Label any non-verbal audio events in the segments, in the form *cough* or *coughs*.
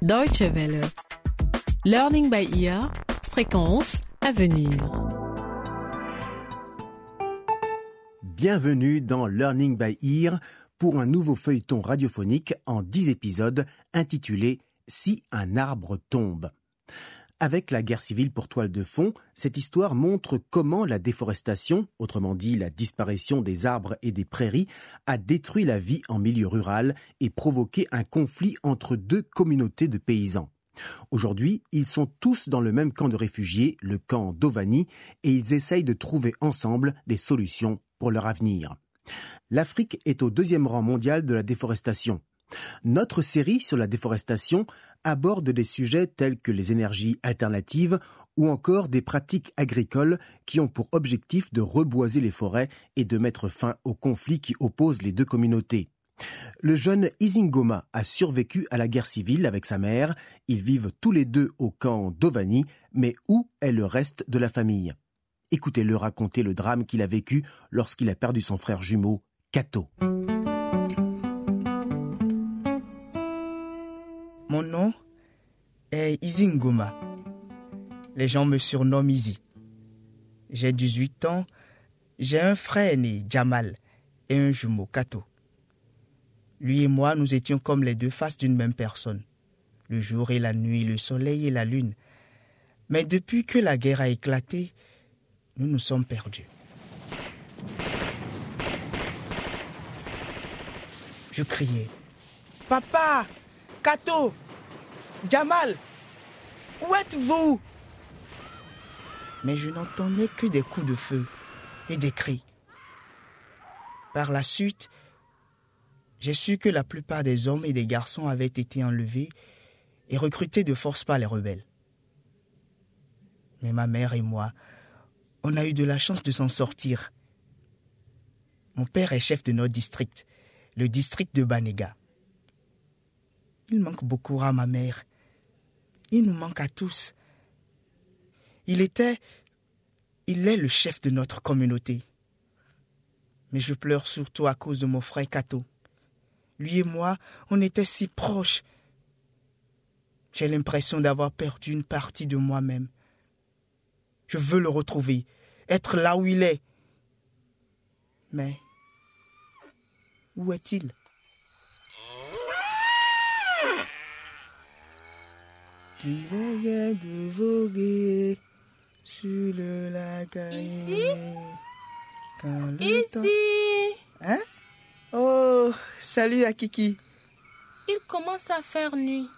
Deutsche Welle. Learning by ear. Fréquence à venir. Bienvenue dans Learning by Ear pour un nouveau feuilleton radiophonique en 10 épisodes intitulé Si un arbre tombe. Avec la guerre civile pour toile de fond, cette histoire montre comment la déforestation, autrement dit la disparition des arbres et des prairies, a détruit la vie en milieu rural et provoqué un conflit entre deux communautés de paysans. Aujourd'hui, ils sont tous dans le même camp de réfugiés, le camp d'Ovani, et ils essayent de trouver ensemble des solutions pour leur avenir. L'Afrique est au deuxième rang mondial de la déforestation. Notre série sur la déforestation aborde des sujets tels que les énergies alternatives ou encore des pratiques agricoles qui ont pour objectif de reboiser les forêts et de mettre fin aux conflits qui opposent les deux communautés. Le jeune Isingoma a survécu à la guerre civile avec sa mère. Ils vivent tous les deux au camp d'Ovani, mais où est le reste de la famille? Écoutez-le raconter le drame qu'il a vécu lorsqu'il a perdu son frère jumeau, Kato. Mon nom est Isingoma. Les gens me surnomment Izzy. J'ai 18 ans. J'ai un frère né, Jamal, et un jumeau, Kato. Lui et moi, nous étions comme les deux faces d'une même personne. Le jour et la nuit, le soleil et la lune. Mais depuis que la guerre a éclaté, nous nous sommes perdus. Je criais. Papa Kato Jamal Où êtes-vous? Mais je n'entendais que des coups de feu et des cris. Par la suite, j'ai su que la plupart des hommes et des garçons avaient été enlevés et recrutés de force par les rebelles. Mais ma mère et moi, on a eu de la chance de s'en sortir. Mon père est chef de notre district, le district de Banega. Il manque beaucoup à ma mère. Il nous manque à tous. Il était, il est le chef de notre communauté. Mais je pleure surtout à cause de mon frère Kato. Lui et moi, on était si proches. J'ai l'impression d'avoir perdu une partie de moi-même. Je veux le retrouver, être là où il est. Mais où est-il? De voguer sur le lac. Ici Quand le Ici temps- Hein? Oh, salut Akiki. Il commence à faire nuit.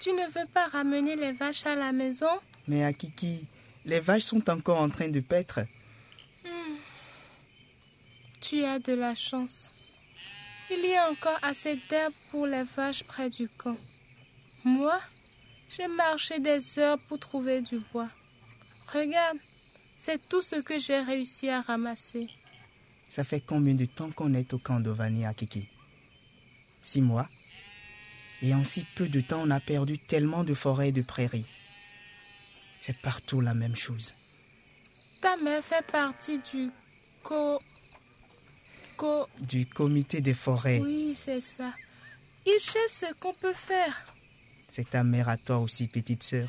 Tu ne veux pas ramener les vaches à la maison? Mais Akiki, les vaches sont encore en train de paître. Tu as de la chance. Il y a encore assez d'herbe pour les vaches près du camp. Moi, j'ai marché des heures pour trouver du bois. Regarde, c'est tout ce que j'ai réussi à ramasser. Ça fait combien de temps qu'on est au camp d'Ovani Akiki Six mois. Et en si peu de temps, on a perdu tellement de forêts et de prairies. C'est partout la même chose. Ta mère fait partie du co... co... Du comité des forêts. Oui, c'est ça. Il cherche ce qu'on peut faire. C'est ta mère à toi aussi, petite sœur.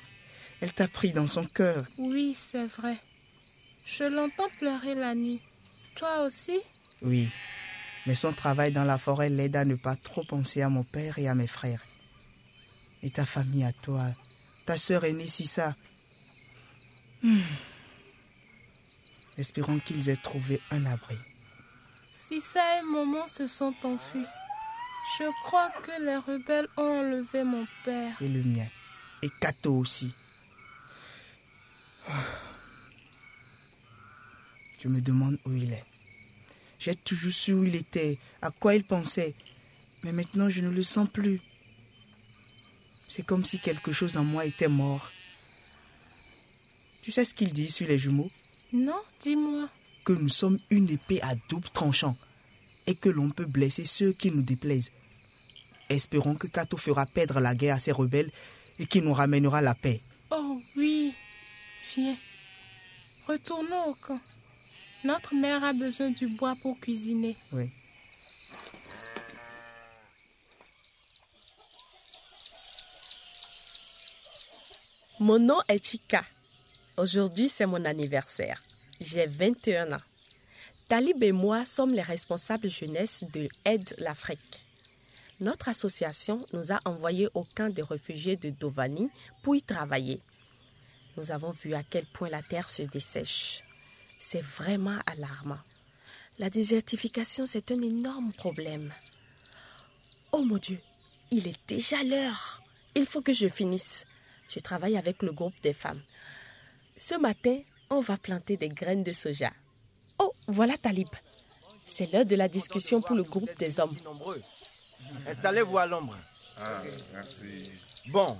Elle t'a pris dans son cœur. Oui, c'est vrai. Je l'entends pleurer la nuit. Toi aussi? Oui. Mais son travail dans la forêt l'aide à ne pas trop penser à mon père et à mes frères. Et ta famille à toi, ta sœur aînée Sissa. Hmm. Espérons qu'ils aient trouvé un abri. Si ça et Maman se sont enfuis, je crois que les rebelles ont enlevé mon père. Et le mien. Et Kato aussi. Je me demande où il est. J'ai toujours su où il était, à quoi il pensait. Mais maintenant, je ne le sens plus. C'est comme si quelque chose en moi était mort. Tu sais ce qu'il dit sur les jumeaux? Non, dis-moi. Que nous sommes une épée à double tranchant et que l'on peut blesser ceux qui nous déplaisent. Espérons que Kato fera perdre la guerre à ses rebelles et qu'il nous ramènera la paix. Oh oui, viens. Retournons au camp. Notre mère a besoin du bois pour cuisiner. Oui. Mon nom est Chika. Aujourd'hui, c'est mon anniversaire. J'ai 21 ans. Talib et moi sommes les responsables jeunesse de Aide l'Afrique. Notre association nous a envoyés au camp des réfugiés de Dovani pour y travailler. Nous avons vu à quel point la terre se dessèche. C'est vraiment alarmant. La désertification, c'est un énorme problème. Oh mon Dieu, il est déjà l'heure. Il faut que je finisse. Je travaille avec le groupe des femmes. Ce matin, on va planter des graines de soja. Oh, voilà Talib. C'est l'heure de la discussion pour le groupe des hommes. Installez-vous à l'ombre. Ah, merci. Bon,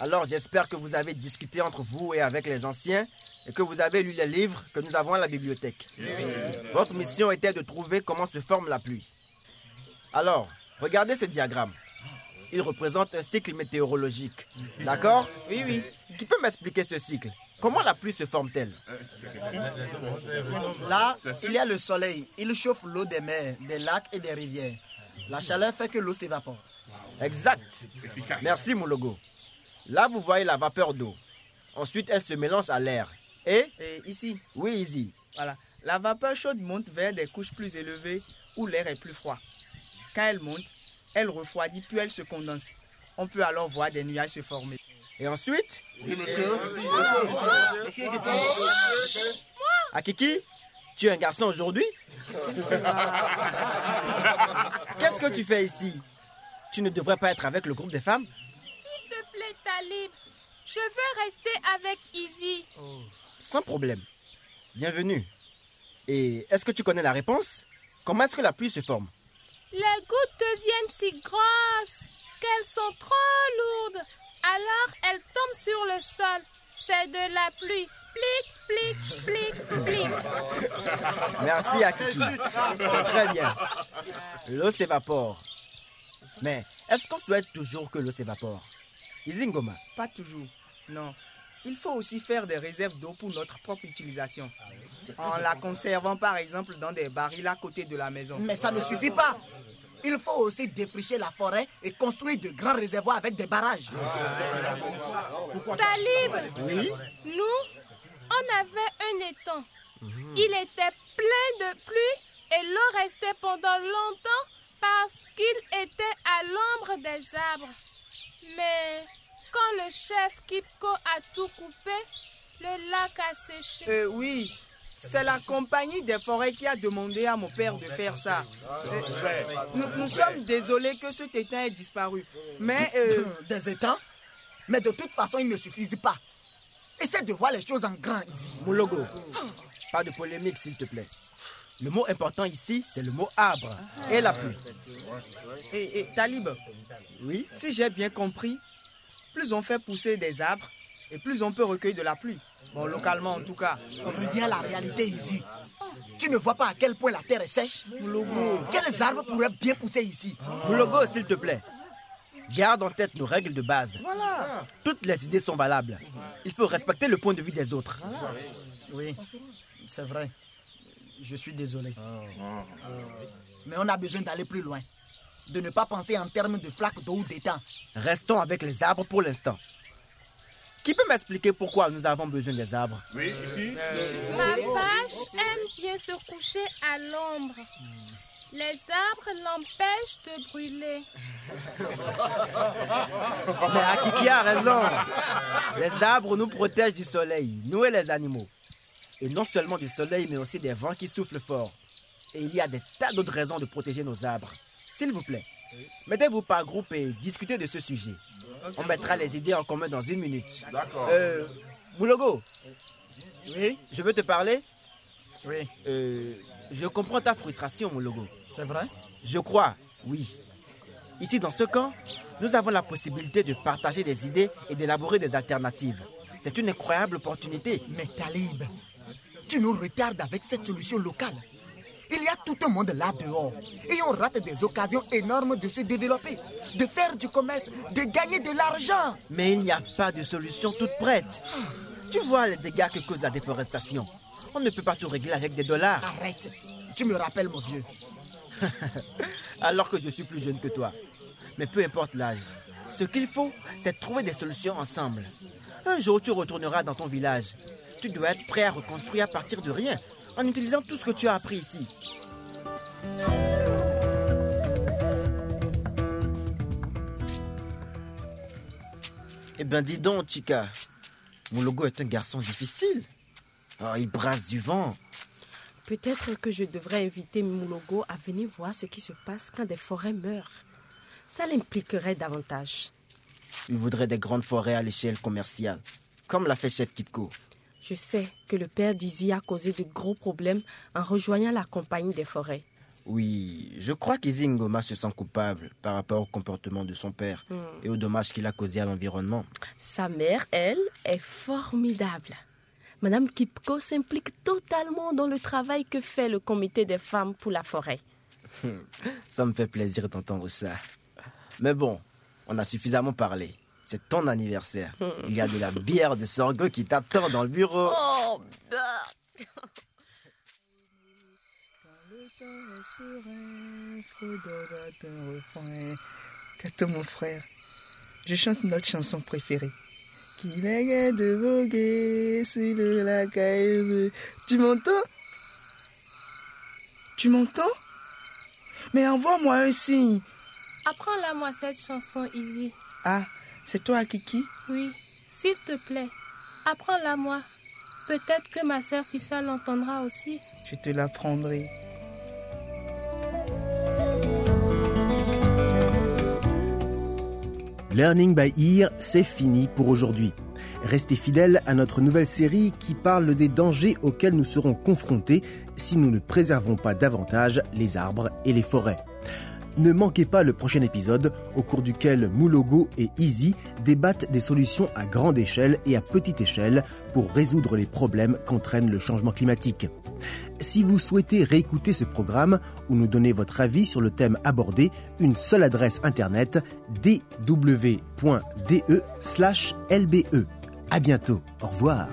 alors j'espère que vous avez discuté entre vous et avec les anciens et que vous avez lu les livres que nous avons à la bibliothèque. Votre mission était de trouver comment se forme la pluie. Alors, regardez ce diagramme. Il représente un cycle météorologique. D'accord? Oui, oui. Qui peut m'expliquer ce cycle? Comment la pluie se forme-t-elle Là, il y a le soleil. Il chauffe l'eau des mers, des lacs et des rivières. La chaleur fait que l'eau s'évapore. Exact. Efficace. Merci mon logo. Là, vous voyez la vapeur d'eau. Ensuite, elle se mélange à l'air. Et Et ici, Oui, Easy. voilà, la vapeur chaude monte vers des couches plus élevées où l'air est plus froid. Quand elle monte, elle refroidit puis elle se condense. On peut alors voir des nuages se former. Et ensuite Akiki, tu es un garçon aujourd'hui *laughs* Qu'est-ce que tu fais ici? Tu ne devrais pas être avec le groupe des femmes S'il te plaît, Talib, je veux rester avec Izzy. Sans problème. Bienvenue. Et est-ce que tu connais la réponse? Comment est-ce que la pluie se forme? Les gouttes deviennent si grosses qu'elles sont trop lourdes. Alors elles tombent sur le sol. C'est de la pluie. Plic, plic, plic, plic. Merci Akiki. C'est très bien. L'eau s'évapore. Mais est-ce qu'on souhaite toujours que l'eau s'évapore? Izingoma, Pas toujours, non. Il faut aussi faire des réserves d'eau pour notre propre utilisation. En la conservant par exemple dans des barils à côté de la maison. Mais ça ne suffit pas. Il faut aussi défricher la forêt et construire de grands réservoirs avec des barrages. Talib, Oui nous, on avait un étang. Il était plein de pluie et l'eau restait pendant longtemps parce qu'il était à l'ombre des arbres. Mais quand le chef Kipko a tout coupé, le lac a séché. Euh, oui, c'est la compagnie des forêts qui a demandé à mon père de faire ça. Euh, nous, nous sommes désolés que cet étang ait disparu. Mais euh, *coughs* Des étangs Mais de toute façon, il ne suffit pas. Essaie de voir les choses en grand ici. Moulogo, pas de polémique s'il te plaît. Le mot important ici, c'est le mot arbre et la pluie. et, et Talib, Oui? si j'ai bien compris, plus on fait pousser des arbres et plus on peut recueillir de la pluie. Bon, localement en tout cas. On revient à la réalité ici. Tu ne vois pas à quel point la terre est sèche Quels arbres pourraient bien pousser ici Moulogo, s'il te plaît. Garde en tête nos règles de base. Toutes les idées sont valables. Il faut respecter le point de vue des autres. Oui, c'est vrai. Je suis désolé. Mais on a besoin d'aller plus loin. De ne pas penser en termes de flaques d'eau ou d'étang. Restons avec les arbres pour l'instant. Qui peut m'expliquer pourquoi nous avons besoin des arbres? Oui, ici Ma vache aime bien se coucher à l'ombre. Les arbres l'empêchent de brûler. *laughs* Mais Akiki a raison. Les arbres nous protègent du soleil, nous et les animaux. Et non seulement du soleil, mais aussi des vents qui soufflent fort. Et il y a des tas d'autres raisons de protéger nos arbres. S'il vous plaît, mettez-vous par groupe et discutez de ce sujet. On mettra les idées en commun dans une minute. D'accord. Euh, Moulogo, Oui, je veux te parler oui, Euh, Je comprends ta frustration, Moulogo. c'est vrai? Je crois, oui. Ici, dans ce camp, nous avons la possibilité de partager des idées et d'élaborer des alternatives. C'est une incroyable opportunité. Mais Talib, tu nous retardes avec cette solution locale. Il y a tout un monde là dehors. Et on rate des occasions énormes de se développer, de faire du commerce, de gagner de l'argent. Mais il n'y a pas de solution toute prête. Tu vois les dégâts que cause la déforestation. On ne peut pas tout régler avec des dollars. Arrête. Tu me rappelles, mon vieux. *laughs* Alors que je suis plus jeune que toi. Mais peu importe l'âge. Ce qu'il faut, c'est trouver des solutions ensemble. Un jour, tu retourneras dans ton village. Tu dois être prêt à reconstruire à partir de rien, en utilisant tout ce que tu as appris ici. Eh ben dis donc, Chica. Mon logo est un garçon difficile. Oh, il brasse du vent. Peut-être que je devrais inviter Moulogo à venir voir ce qui se passe quand des forêts meurent. Ça l'impliquerait davantage. Il voudrait des grandes forêts à l'échelle commerciale, comme l'a fait Chef Kipko. Je sais que le père d'Izzy a causé de gros problèmes en rejoignant la compagnie des forêts. Oui, je crois qu'Izzy Ngoma se sent coupable par rapport au comportement de son père Hmm. et aux dommages qu'il a causés à l'environnement. Sa mère, elle, est formidable. Madame Kipko s'implique totalement dans le travail que fait le comité des femmes pour la forêt. Ça me fait plaisir d'entendre ça. Mais bon, on a suffisamment parlé. C'est ton anniversaire. Il y a de la bière de sorgho qui t'attend dans le bureau. Oh, Tato, mon frère, je chante notre chanson préférée. Qui n'est de voguer sur le lac. Tu m'entends? Tu m'entends? Mais envoie-moi un signe. Apprends-la moi cette chanson, Izzy. Ah, c'est toi, Kiki Oui, s'il te plaît, apprends-la moi. Peut-être que ma sœur Sissa l'entendra aussi. Je te l'apprendrai. Learning by Ear, c'est fini pour aujourd'hui. Restez fidèles à notre nouvelle série qui parle des dangers auxquels nous serons confrontés si nous ne préservons pas davantage les arbres et les forêts. Ne manquez pas le prochain épisode au cours duquel Moulogo et Easy débattent des solutions à grande échelle et à petite échelle pour résoudre les problèmes qu'entraîne le changement climatique. Si vous souhaitez réécouter ce programme ou nous donner votre avis sur le thème abordé, une seule adresse internet dw.de/lbe. À bientôt. Au revoir.